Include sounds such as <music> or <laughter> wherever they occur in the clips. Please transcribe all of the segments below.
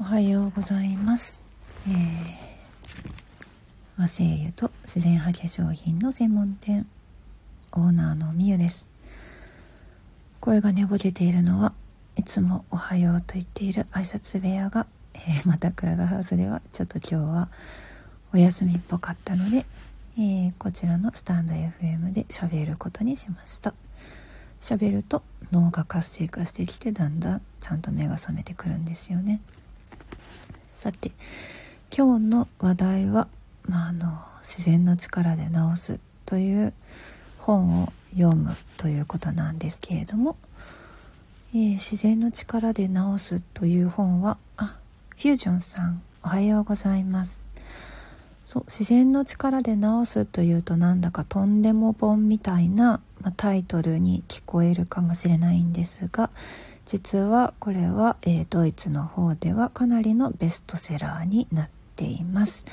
おはようございます、えー、和製油と自然派化粧品の専門店オーナーのみゆです。声が寝ぼけているのはいつもおはようと言っている挨拶部屋が、えーまたクラブハウスではちょっと今日はお休みっぽかったので、えーこちらのスタンド FM で喋ることにしました。喋ると脳が活性化してきてだんだんちゃんと目が覚めてくるんですよね。さて今日の話題は、まあ、あの自然の力で治すという本を読むということなんですけれども、えー自然の力で治すという本はあフュージョンさんおはようございます。そう自然の力で治すというとなんだかとんでも本みたいな、まあタイトルに聞こえるかもしれないんですが実はこれは、えードイツの方ではかなりのベストセラーになっています。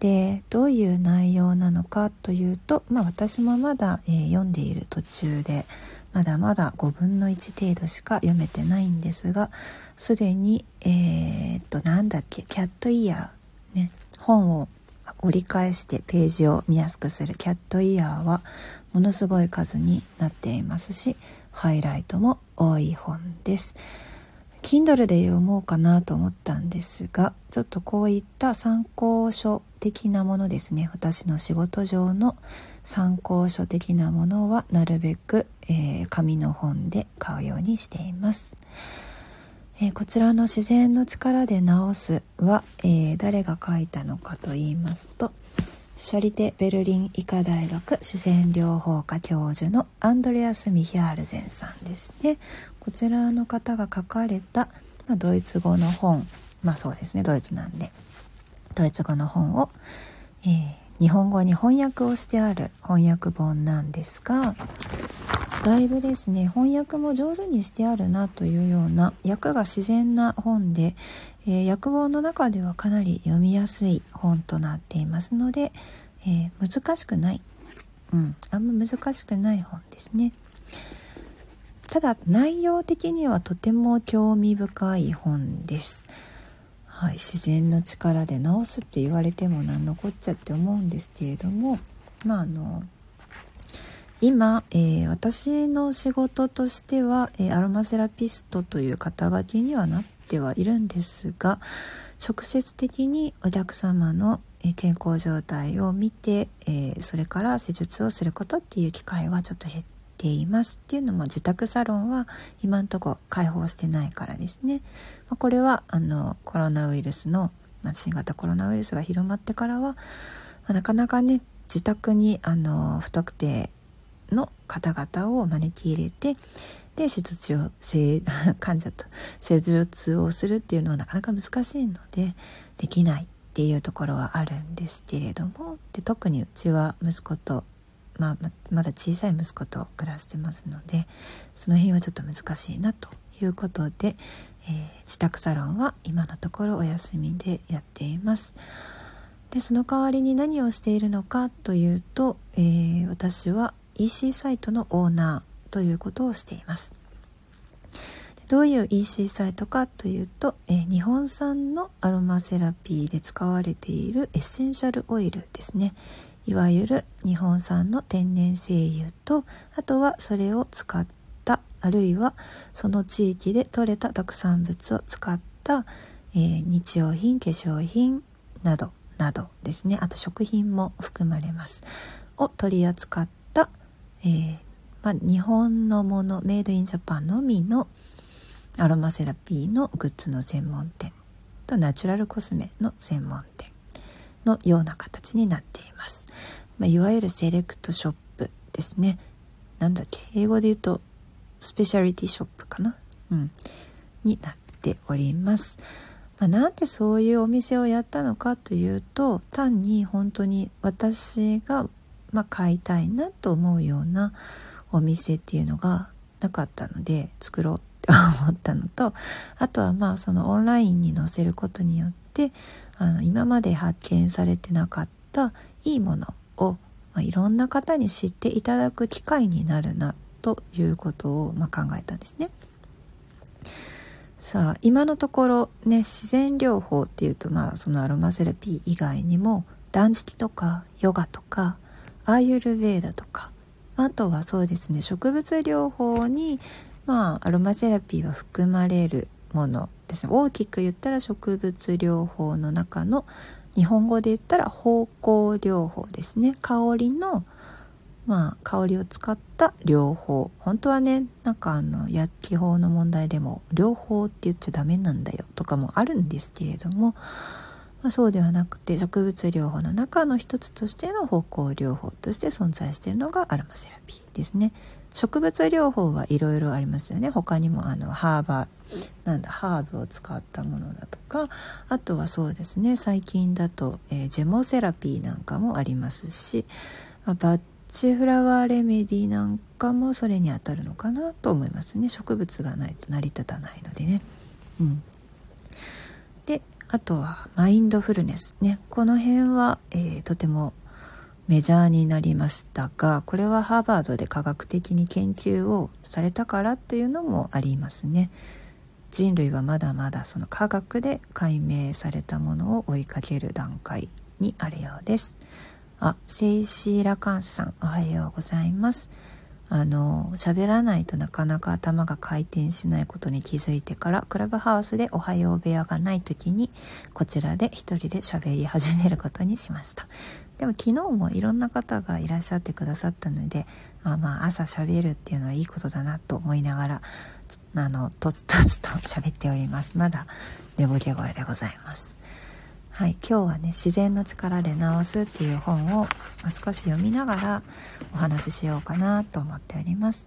でどういう内容なのかというと、まあ、私もまだ、えー読んでいる途中でまだまだ5分の1程度しか読めてないんですがすでにえーっとなんだっけキャットイヤーね本を折り返してページを見やすくするキャットイヤーはものすごい数になっていますしハイライトも多い本です。Kindle で読もうかなと思ったんですがちょっとこういった参考書的なものですね。私の仕事上の参考書的なものはなるべく、えー紙の本で買うようにしています。えーこちらの自然の力で治すは、えー誰が書いたのかと言いますとシャリテ・ベルリン医科大学自然療法科教授のアンドレアス・ミヒアールゼンさんですね。こちらの方が書かれた、まあ、ドイツ語の本まあそうですねドイツなんでドイツ語の本を、えー日本語に翻訳をしてある翻訳本なんですがだいぶですね翻訳も上手にしてあるなというような訳が自然な本で、えー訳本の中ではかなり読みやすい本となっていますので、えー難しくない、うん、あんま難しくない本ですね。ただ内容的にはとても興味深い本です。はい、自然の力で治すって言われても何のこっちゃって思うんですけれどもまああの今、えー私の仕事としては、えーアロマセラピストという肩書きにはなってはいるんですが直接的にお客様の健康状態を見て、えーそれから施術をすることっていう機会はちょっと減っていますっていうのも自宅サロンは今んとこ開放してないからですね。まあこれはあのコロナウイルスの、まあ新型コロナウイルスが広まってからは、まあなかなかね自宅にあの不特定の方々を招き入れてで手術をせ患者と施術をするっていうのはなかなか難しいのでできないっていうところはあるんですけれどもで特にうちは息子と、まあ、まだ小さい息子と暮らしてますのでその辺はちょっと難しいなということで、えー自宅サロンは今のところお休みでやっています。でその代わりに何をしているのかというと、えー私は EC サイトのオーナーということをしています。どういう EC サイトかというと、え日本産のアロマセラピーで使われているエッセンシャルオイルですね。いわゆる日本産の天然精油とあとはそれを使ったあるいはその地域で採れた特産物を使った、えー日用品化粧品などなどですね。あと食品も含まれます。を取り扱った、えーまあ、日本のものメイドインジャパンのみのアロマセラピーのグッズの専門店とナチュラルコスメの専門店のような形になっています、まあ、いわゆるセレクトショップですね。なんだっけ？英語で言うとスペシャリティショップかな？うん。になっております。まあ、なんでそういうお店をやったのかというと単に本当に私が、まあ、買いたいなと思うようなお店っていうのがなかったので作ろうって思ったのとあとはまあそのオンラインに載せることによってあの今まで発見されてなかったいいものを、まあ、いろんな方に知っていただく機会になるなということを、まあ、考えたんですね。さあ今のところね自然療法っていうとまあそのアロマセラピー以外にも断食とかヨガとかアーユルベーダとか。あとはそうですね植物療法にまあアロマセラピーは含まれるものですね。大きく言ったら植物療法の中の日本語で言ったら芳香療法ですね。香りのまあ香りを使った療法。本当はねなんかあの薬機法の問題でも療法って言っちゃダメなんだよとかもあるんですけれども、まあ、そうではなくて植物療法の中の一つとしての芳香療法として存在しているのがアロマセラピーですね。植物療法はいろいろありますよね。他にもあのハーバーなんだハーブを使ったものだとかあとはそうですね。最近だと、えー、ジェモセラピーなんかもありますし、ま、バッチフラワーレメディなんかもそれにあたるのかなと思いますね。植物がないと成り立たないのでね。うん、であとはマインドフルネス。ねこの辺は、えー、とてもメジャーになりましたがこれはハーバードで科学的に研究をされたからっていうのもありますね。人類はまだまだその科学で解明されたものを追いかける段階にあるようです。あセイシーラカンスさんおはようございます。あの喋らないとなかなか頭が回転しないことに気づいてからクラブハウスでおはよう部屋がない時にこちらで一人で喋り始めることにしました。でも昨日もいろんな方がいらっしゃってくださったのでまあまあ朝喋るっていうのはいいことだなと思いながらあのとつとつと喋っております。まだ寝ぼけ声でございます。はい今日はね自然の力で治すっていう本を少し読みながらお話ししようかなと思っております。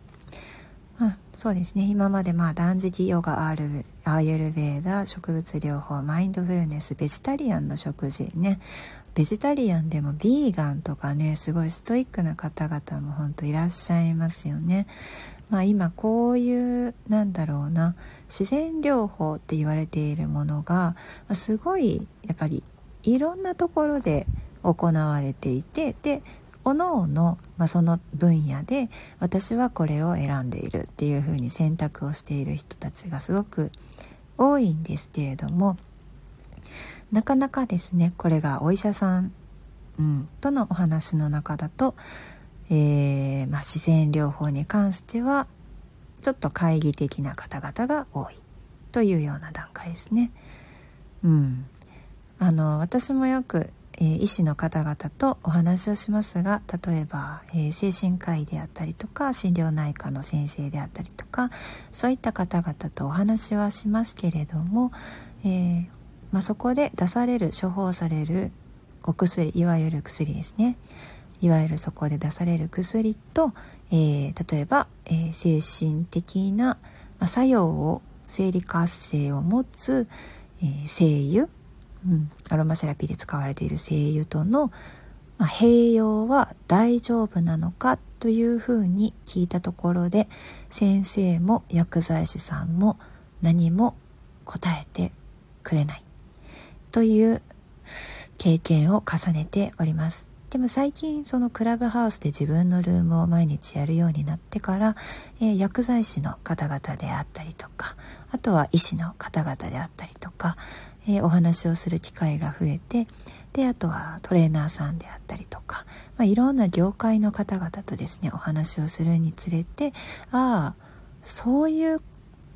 まあ、そうですね。今までまあ断食ヨガアールアーユルベーダ植物療法マインドフルネスベジタリアンの食事ね。ベジタリアンでもビーガンとかねすごいストイックな方々も本当いらっしゃいますよね。まあ今こういうなんだろうな自然療法って言われているものがすごいやっぱりいろんなところで行われていてでおのおの、その分野で私はこれを選んでいるっていうふうに選択をしている人たちがすごく多いんですけれどもなかなかですねこれがお医者さん、うん、とのお話の中だと、えー、まあ、自然療法に関してはちょっと懐疑的な方々が多いというような段階ですね。うん、あの私もよく、えー、医師の方々とお話をしますが例えば、えー、精神科医であったりとか心療内科の先生であったりとかそういった方々とお話はしますけれども、えー、まあ、そこで出される処方されるお薬いわゆる薬ですねいわゆるそこで出される薬と、えー、例えば、えー、精神的な、作用を生理活性を持つ、えー、精油、うん、アロマセラピーで使われている精油との、まあ、併用は大丈夫なのかというふうに聞いたところで先生も薬剤師さんも何も答えてくれないという経験を重ねております。でも最近そのクラブハウスで自分のルームを毎日やるようになってから、えー、薬剤師の方々であったりとかあとは医師の方々であったりとか、えー、お話をする機会が増えてであとはトレーナーさんであったりとか、まあ、いろんな業界の方々とですねお話をするにつれてああそういう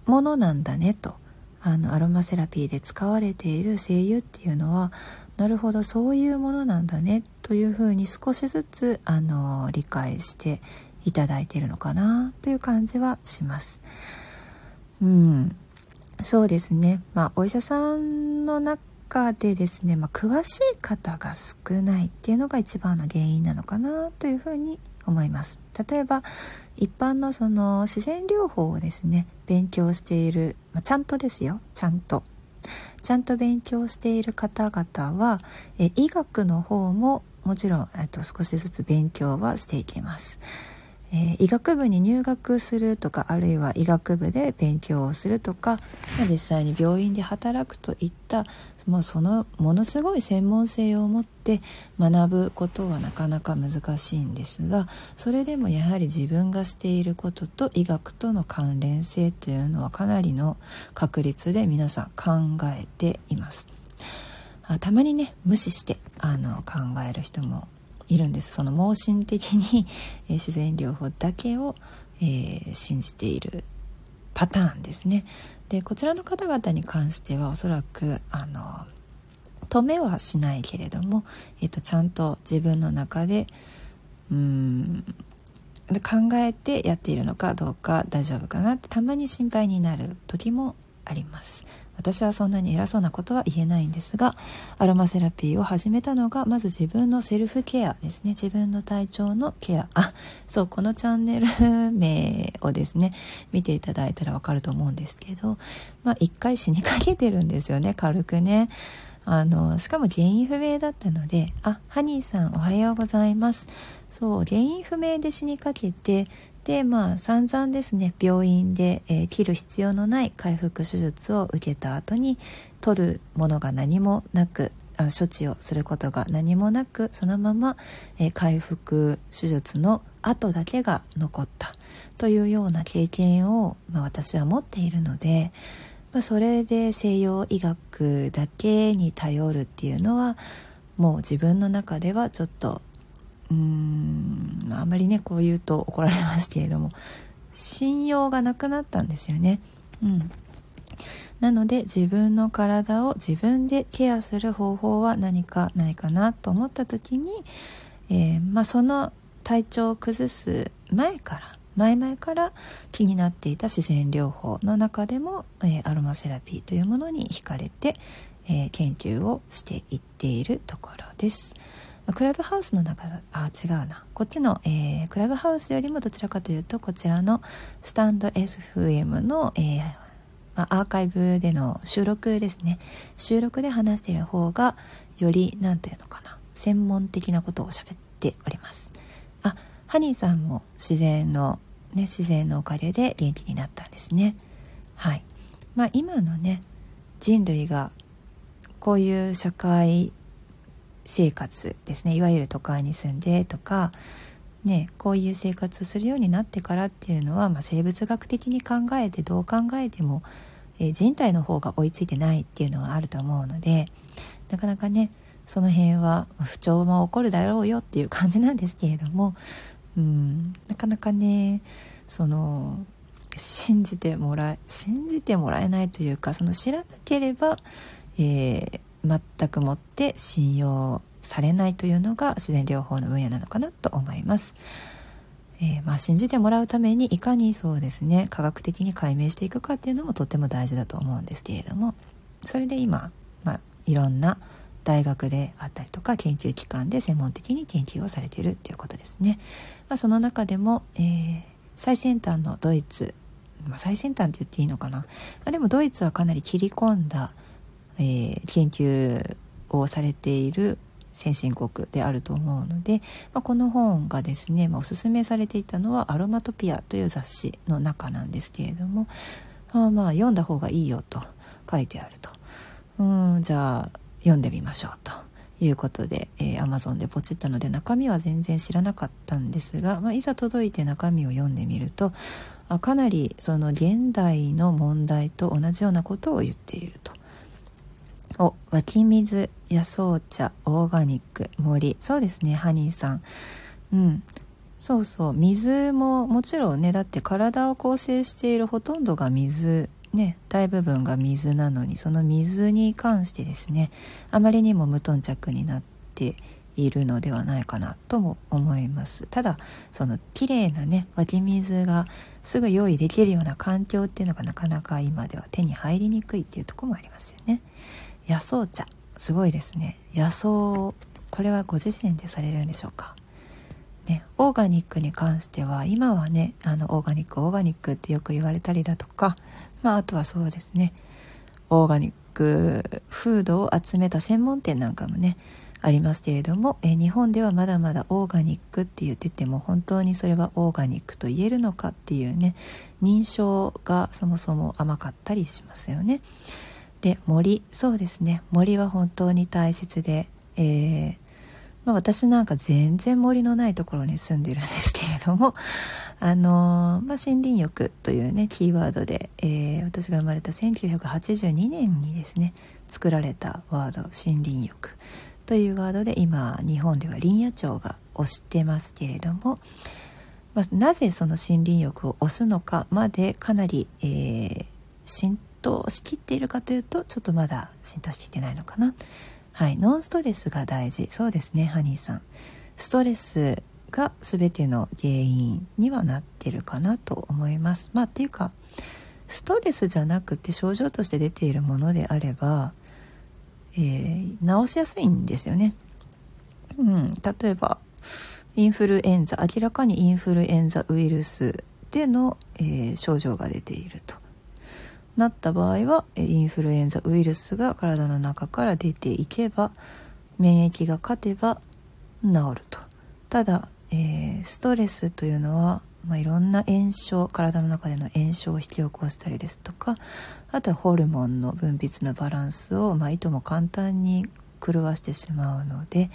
ものなんだねと。あのアロマセラピーで使われている精油っていうのはなるほどそういうものなんだねというふうに少しずつあの理解していただいているのかなという感じはします。うん、そうですね、まあ、お医者さんの中でですね、まあ、詳しい方が少ないっていうのが一番の原因なのかなというふうに思います。例えば一般のその自然療法をですね勉強している、まあ、ちゃんとですよ。ちゃんと。ちゃんと勉強している方々はえ医学の方ももちろん、えっと、少しずつ勉強はしていきます。えー、医学部に入学するとかあるいは医学部で勉強をするとか、まあ、実際に病院で働くといったもうそのものすごい専門性を持って学ぶことはなかなか難しいんですがそれでもやはり自分がしていることと医学との関連性というのはかなりの確率で皆さん考えています。あたまにね無視してあの考える人もいるんです。その盲信的に、<laughs> え自然療法だけを、えー、信じているパターンですね。でこちらの方々に関してはおそらくあの止めはしないけれども、えーと、ちゃんと自分の中でうん考えてやっているのかどうか大丈夫かなってたまに心配になる時もあります。私はそんなに偉そうなことは言えないんですがアロマセラピーを始めたのがまず自分のセルフケアですね。自分の体調のケア。あそうこのチャンネル名をですね見ていただいたらわかると思うんですけどまあ一回死にかけてるんですよね軽くね。あのしかも原因不明だったのであハニーさんおはようございます。そう原因不明で死にかけてでまあ散々ですね病院で、えー、切る必要のない回復手術を受けた後に取るものが何もなくあ処置をすることが何もなくそのまま、えー、回復手術の後だけが残ったというような経験を、まあ、私は持っているので、まあ、それで西洋医学だけに頼るっていうのはもう自分の中ではちょっとうーんあんまりねこう言うと怒られますけれども信用がなくなったんですよね。うん、なので自分の体を自分でケアする方法は何かないかなと思った時に、えー、まあ、その体調を崩す前から前々から気になっていた自然療法の中でも、えー、アロマセラピーというものに惹かれて、えー、研究をしていっているところです。クラブハウスの中あ違うな。こっちの、えー、クラブハウスよりもどちらかというとこちらのスタンド FM の、えーまあ、アーカイブでの収録ですね。収録で話している方がより何て言うのかな。専門的なことを喋っております。あハニーさんも自然のね自然のおかげで元気になったんですね。はい。まあ今のね人類がこういう社会生活ですね。いわゆる都会に住んでとか、ね、こういう生活をするようになってからっていうのは、まあ、生物学的に考えてどう考えても、えー、人体の方が追いついてないっていうのはあると思うのでなかなかねその辺は不調も起こるだろうよっていう感じなんですけれどもうんなかなかねその信じてもらえ信じてもらえないというかその知らなければ、えー、全くもって信用されないというのが自然療法の分野なのかなと思います。えー、まあ、信じてもらうためにいかにそうですね科学的に解明していくかっていうのもとっても大事だと思うんですけれどもそれで今、まあ、いろんな大学であったりとか研究機関で専門的に研究をされているっていうことですね。まあ、その中でも、えー、最先端のドイツ、まあ、最先端って言っていいのかな、まあ、でもドイツはかなり切り込んだえー、研究をされている先進国であると思うので、まあ、この本がですね、まあ、おすすめされていたのは「アロマトピア」という雑誌の中なんですけれども、まあ、まあ読んだ方がいいよと書いてあるとうんじゃあ読んでみましょうということで、えー、Amazon でポチったので中身は全然知らなかったんですが、まあ、いざ届いて中身を読んでみるとあかなりその現代の問題と同じようなことを言っていると。お湧き水野草茶オーガニック森。そうですねハニーさん。うん。そうそう。水ももちろんねだって体を構成しているほとんどが水。ね大部分が水なのにその水に関してですねあまりにも無頓着になっているのではないかなとも思います。ただその綺麗なね湧き水がすぐ用意できるような環境っていうのがなかなか今では手に入りにくいっていうとこもありますよね。野草茶すごいですね野草これはご自身でされるんでしょうか？ね、オーガニックに関しては今はねあのオーガニックオーガニックってよく言われたりだとか、まあ、あとはそうですねオーガニックフードを集めた専門店なんかもねありますけれども、え日本ではまだまだオーガニックって言ってても本当にそれはオーガニックと言えるのかっていうね認証がそもそも甘かったりしますよね。で森。そうですね。森は本当に大切で、えー、まあ、私なんか全然森のないところに住んでるんですけれども <laughs> あのー、まあ、森林浴というねキーワードで、えー、私が生まれた1982年にですね作られたワード森林浴。というワードで今日本では林野庁が推してますけれども、まあ、なぜその森林浴を推すのかまでかなり、えー、浸透しきっているかというとちょっとまだ浸透していってないのかな。はい、ノンストレスが大事。そうですねハニーさん。ストレスが全ての原因にはなってるかなと思います。まあっていうかストレスじゃなくて症状として出ているものであれば、えー、治しやすいんですよね。うん。例えばインフルエンザ明らかにインフルエンザウイルスでの、えー、症状が出ていると。なった場合はインフルエンザウイルスが体の中から出ていけば免疫が勝てば治ると。ただ、えー、ストレスというのは、まあ、いろんな炎症体の中での炎症を引き起こしたりですとかあとはホルモンの分泌のバランスを、まあ、いとも簡単に狂わしてしまうので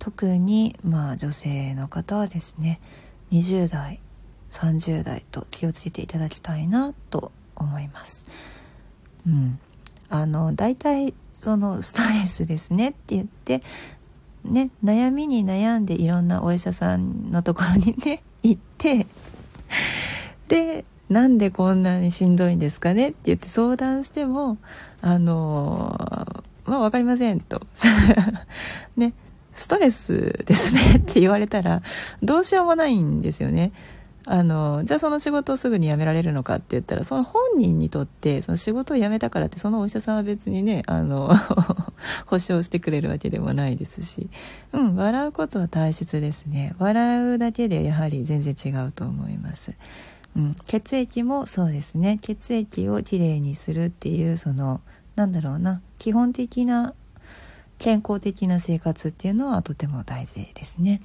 特に、まあ、女性の方はですね20代30代と気をつけていただきたいなと思います。うん、あの大体そのストレスですねって言ってね悩みに悩んでいろんなお医者さんのところにね <laughs> 行ってでなんでこんなにしんどいんですかねって言って相談してもあのまあ分かりませんと。<laughs> ねストレスですねって言われたらどうしようもないんですよね。あのじゃあその仕事をすぐに辞められるのかって言ったらその本人にとってその仕事を辞めたからってそのお医者さんは別にねあの <laughs> 保証してくれるわけでもないですし、うん、笑うことは大切ですね。笑うだけでやはり全然違うと思います、うん、血液もそうですね。血液をきれいにするっていうそのなんだろうな基本的な健康的な生活っていうのはとても大事ですね。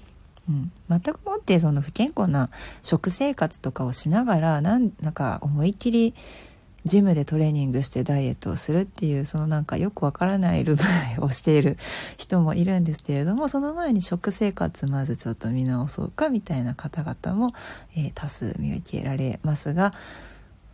うん、全くもってその不健康な食生活とかをしながらなんなんか思いっきりジムでトレーニングしてダイエットをするっていうそのなんかよくわからないルールをしている人もいるんですけれどもその前に食生活まずちょっと見直そうかみたいな方々も、えー、多数見受けられますが、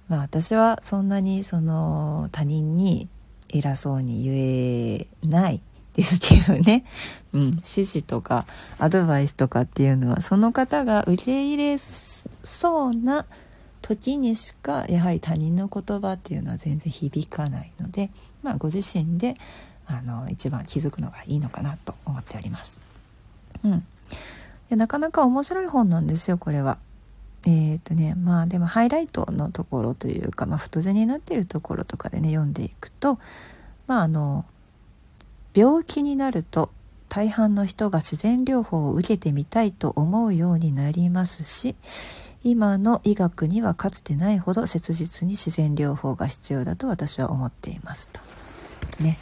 まあ、私はそんなにその他人に偉そうに言えないですけどね、うん、指示とかアドバイスとかっていうのはその方が受け入れそうな時にしかやはり他人の言葉っていうのは全然響かないので、まあ、ご自身であの一番気づくのがいいのかなと思っております。うん、でなかなか面白い本なんですよこれは。えっ、ー、とねまあでもハイライトのところというか、まあ、太字になっているところとかでね読んでいくとまああの病気になると大半の人が自然療法を受けてみたいと思うようになりますし今の医学にはかつてないほど切実に自然療法が必要だと私は思っていますと。ね、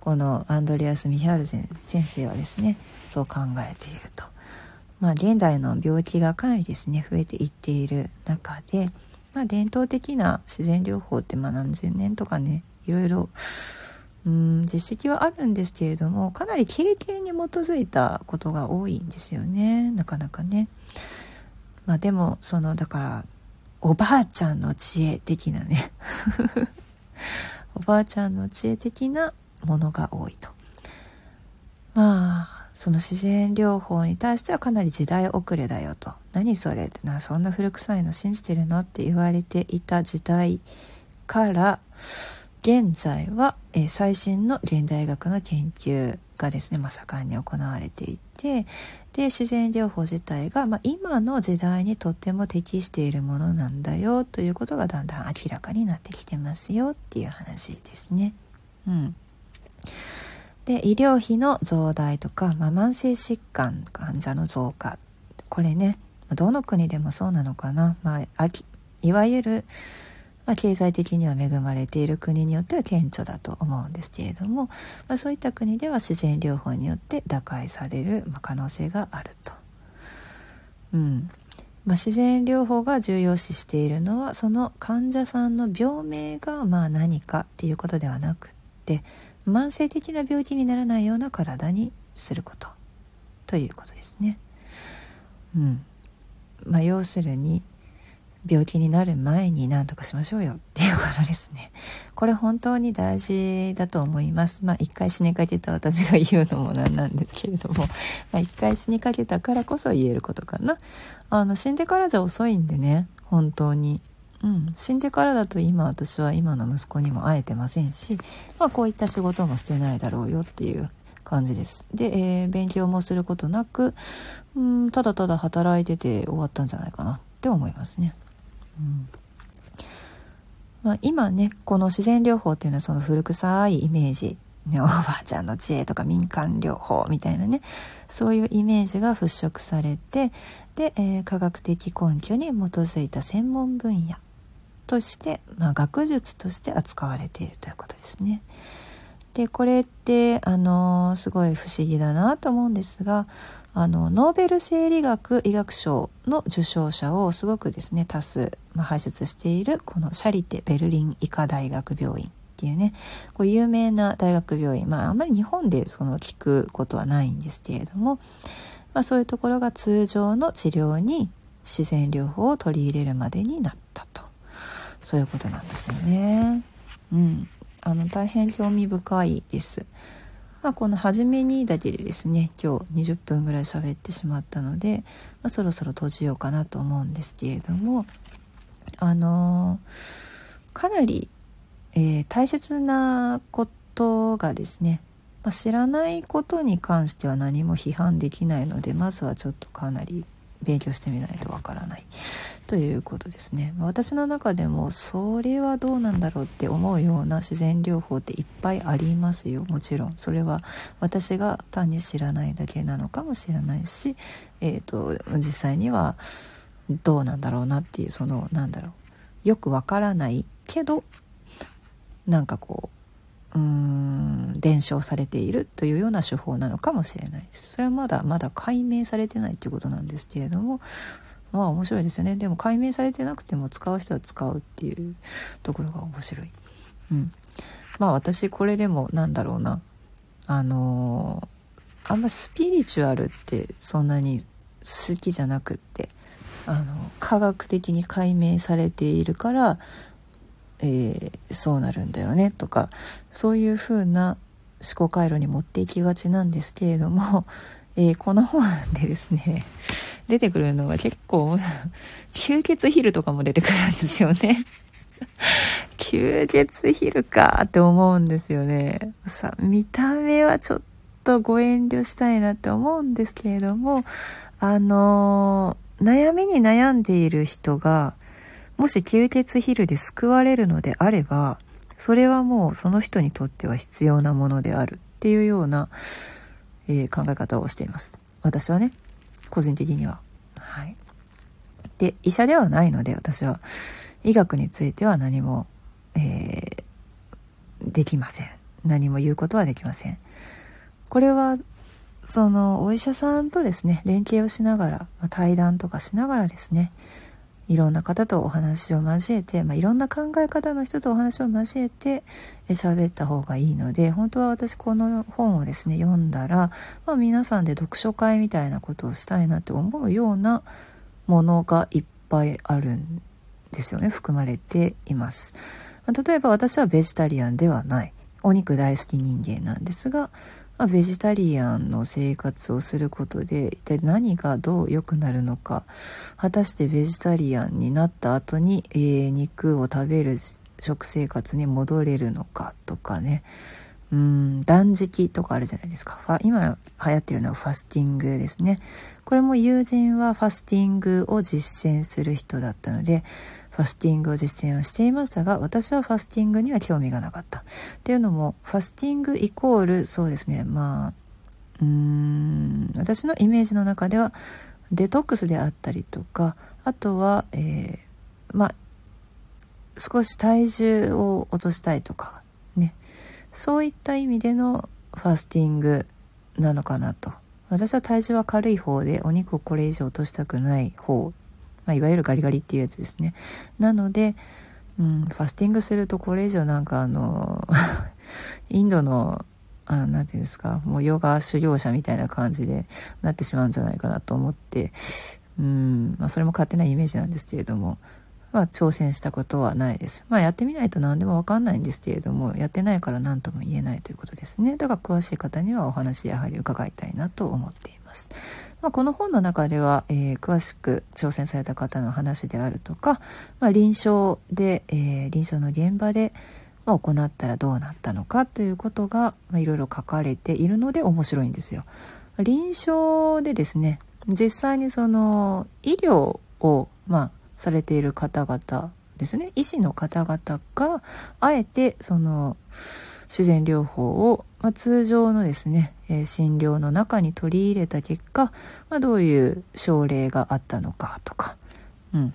このアンドレアス・ミヒャール先生はですねそう考えていると。まあ、現代の病気がかなりですね増えていっている中で、まあ、伝統的な自然療法ってまあ何千年とかねいろいろうん実績はあるんですけれどもかなり経験に基づいたことが多いんですよねなかなかね。まあでもそのだからおばあちゃんの知恵的なね <laughs> おばあちゃんの知恵的なものが多いと。まあその自然療法に対してはかなり時代遅れだよと何それってなそんな古臭いの信じてるのって言われていた時代から現在は、えー、最新の現代学の研究がですね、まあ、盛んに行われていてで自然療法自体が、まあ、今の時代にとっても適しているものなんだよということがだんだん明らかになってきてますよっていう話ですね。うん、で医療費の増大とか、まあ、慢性疾患患者の増加これねどの国でもそうなのかな、まあ、いわゆるまあ、経済的には恵まれている国によっては顕著だと思うんですけれども、まあ、そういった国では自然療法によって打開される、可能性があると。うんまあ、自然療法が重要視しているのはその患者さんの病名がまあ何かっていうことではなくって慢性的な病気にならないような体にすることということですね。うんまあ、要するに病気になる前に何とかしましょうよっていうことですね。これ本当に大事だと思います。まあ一回死にかけた私が言うのもなんなんですけれども、まあ一回死にかけたからこそ言えることかな。あの死んでからじゃ遅いんでね、本当に。うん、死んでからだと今私は今の息子にも会えてませんし、まあこういった仕事もしてないだろうよっていう感じです。で、えー、勉強もすることなく、うん、ただただ働いてて終わったんじゃないかなって思いますね。うんまあ、今ねこの自然療法っていうのはその古臭いイメージね <laughs> おばあちゃんの知恵とか民間療法みたいなねそういうイメージが払拭されてで、えー、科学的根拠に基づいた専門分野として、まあ、学術として扱われているということですね。でこれってあのすごい不思議だなと思うんですがあのノーベル生理学医学賞の受賞者をすごくですね多数、まあ、輩出しているこのシャリテ・ベルリン医科大学病院っていうねこう有名な大学病院まああんまり日本でその聞くことはないんですけれども、まあ、そういうところが通常の治療に自然療法を取り入れるまでになったとそういうことなんですよね。うん、あの大変興味深いです。まあ、この初めにだけでですね今日20分ぐらい喋ってしまったので、まあ、そろそろ閉じようかなと思うんですけれどもあのー、かなり、えー、大切なことがですね、まあ、知らないことに関しては何も批判できないのでまずはちょっとかなり勉強してみないとわからない。ということですね。私の中でもそれはどうなんだろうって思うような自然療法っていっぱいありますよ。もちろん。それは私が単に知らないだけなのかもしれないし、えーと、実際にはどうなんだろうなっていうそのなんだろう。よくわからないけどなんかこううーん伝承されているというような手法なのかもしれないです。それはまだまだ解明されてないっていうことなんですけれどもまあ面白いですよね。でも解明されてなくても使う人は使うっていうところが面白い。うん、まあ私これでもなんだろうな。あのー、あんまスピリチュアルってそんなに好きじゃなくってあの科学的に解明されているから、えー、そうなるんだよねとかそういう風な思考回路に持っていきがちなんですけれども、<laughs> えー、この本でですね <laughs> 出てくるのが結構、<laughs> 吸血ヒルとかも出てくるんですよね。吸血ヒルかって思うんですよね。さ、見た目はちょっとご遠慮したいなって思うんですけれども、あの悩みに悩んでいる人が、もし吸血ヒルで救われるのであれば、それはもうその人にとっては必要なものであるっていうような、えー、考え方をしています。私はね。個人的には。はい。で、医者ではないので、私は、医学については何も、えー、できません。何も言うことはできません。これは、その、お医者さんとですね、連携をしながら、まあ、対談とかしながらですね、いろんな方とお話を交えて、まあ、いろんな考え方の人とお話を交えて喋った方がいいので本当は私この本をですね読んだら、まあ、皆さんで読書会みたいなことをしたいなって思うようなものがいっぱいあるんですよね含まれています。例えば私はベジタリアンではないお肉大好き人間なんですがまあ、ベジタリアンの生活をすることで一体何がどう良くなるのか。果たしてベジタリアンになった後に、えー、肉を食べる食生活に戻れるのかとかね。うん断食とかあるじゃないですか。今流行ってるのはファスティングですね。これも友人はファスティングを実践する人だったのでファスティングを実践をしていましたが私はファスティングには興味がなかった。っていうのもファスティングイコールそうですねまあうーん私のイメージの中ではデトックスであったりとかあとは、えー、まあ少し体重を落としたいとかね。そういった意味でのファスティングなのかなと。私は体重は軽い方でお肉をこれ以上落としたくない方、まあ、いわゆるガリガリっていうやつですね。なので、うん、ファスティングするとこれ以上なんかあの <laughs> インドのあなんていうんですかもうヨガ修行者みたいな感じでなってしまうんじゃないかなと思ってうんまあそれも勝手なイメージなんですけれどもまあ挑戦したことはないです。まあやってみないと何でも分かんないんですけれどもやってないから何とも言えないということですね。だから詳しい方にはお話やはり伺いたいなと思っています。まあ、この本の中では、えー、詳しく挑戦された方の話であるとか、まあ、臨床で、えー、臨床の現場で、まあ、行ったらどうなったのかということが、まあ、いろいろ書かれているので面白いんですよ。臨床でですね実際にその医療を、まあ、されている方々ですね医師の方々があえてその自然療法を、まあ、通常のですね、えー、診療の中に取り入れた結果、まあ、どういう症例があったのかとか、うん、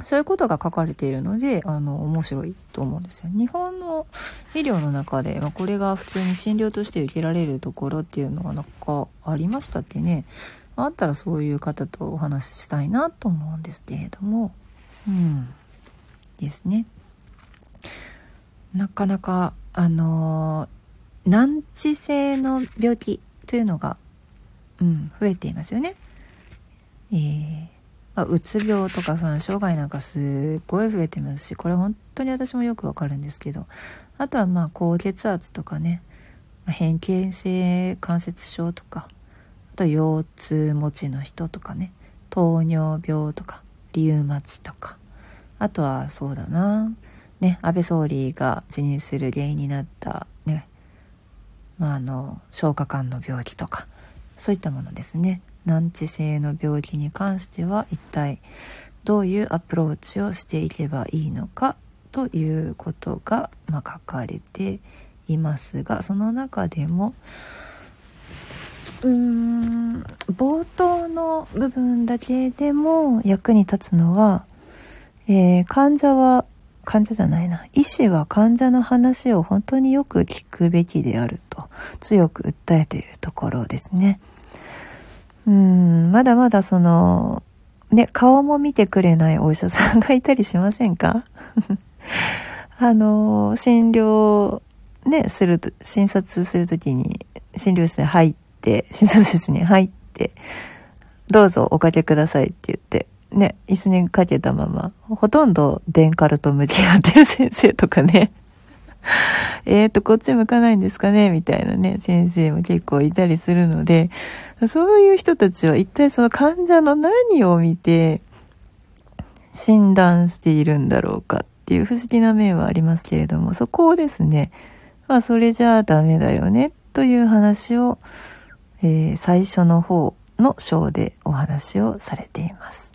そういうことが書かれているのであの面白いと思うんですよ。日本の医療の中で、まあ、これが普通に診療として受けられるところっていうのはなんかありましたっけね？あったらそういう方とお話ししたいなと思うんですけれどもうんですね。なかなかあの難治性の病気というのが、うん、増えていますよね。えーまあ、うつ病とか不安障害なんかすっごい増えてますしこれ本当に私もよくわかるんですけどあとはまあ高血圧とかね変形性関節症とかあと腰痛持ちの人とかね糖尿病とかリウマチとかあとはそうだなね安倍総理が辞任する原因になったねまああの消化管の病気とかそういったものですね。難治性の病気に関しては一体どういうアプローチをしていけばいいのかということが、まあ、書かれていますがその中でもうーん冒頭の部分だけでも役に立つのは、えー、患者は患者じゃないな医師は患者の話を本当によく聞くべきであると強く訴えているところですね。うん、まだまだその、ね、顔も見てくれないお医者さんがいたりしませんか？<laughs> あの、診療、ね、すると、診察するときに、診療室に入って、診察室に入って、どうぞおかけくださいって言って、ね、椅子にかけたまま、ほとんどデンカルと向き合ってる先生とかね、<laughs> えっと、こっち向かないんですかね？みたいなね、先生も結構いたりするので、そういう人たちは一体その患者の何を見て診断しているんだろうかっていう不思議な面はありますけれども、そこをですね、まあそれじゃあダメだよねという話を、えー、最初の方の章でお話をされています。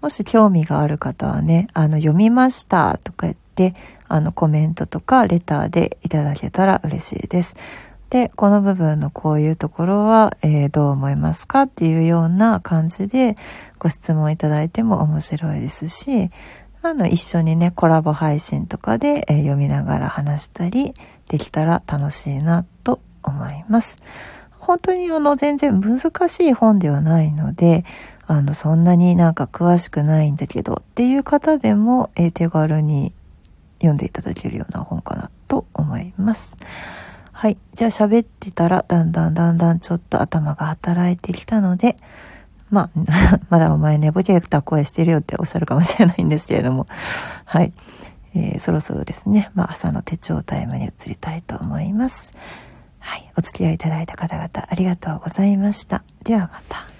もし興味がある方はね、あの、読みましたとか言って、あの、コメントとかレターでいただけたら嬉しいです。で、この部分のこういうところは、えー、どう思いますかっていうような感じでご質問いただいても面白いですし、あの、一緒にね、コラボ配信とかで、えー、読みながら話したりできたら楽しいなと思います。本当にあの、全然難しい本ではないので、あの、そんなになんか詳しくないんだけどっていう方でも、えー、手軽に読んでいただけるような本かなと思います。はい。じゃあ喋ってたら、だんだんだんだんちょっと頭が働いてきたので、まあ、<laughs> まだお前寝ぼけた声してるよっておっしゃるかもしれないんですけれども、はい。えー、そろそろですね、まあ朝の手帳タイムに移りたいと思います。はい。お付き合いいただいた方々ありがとうございました。ではまた。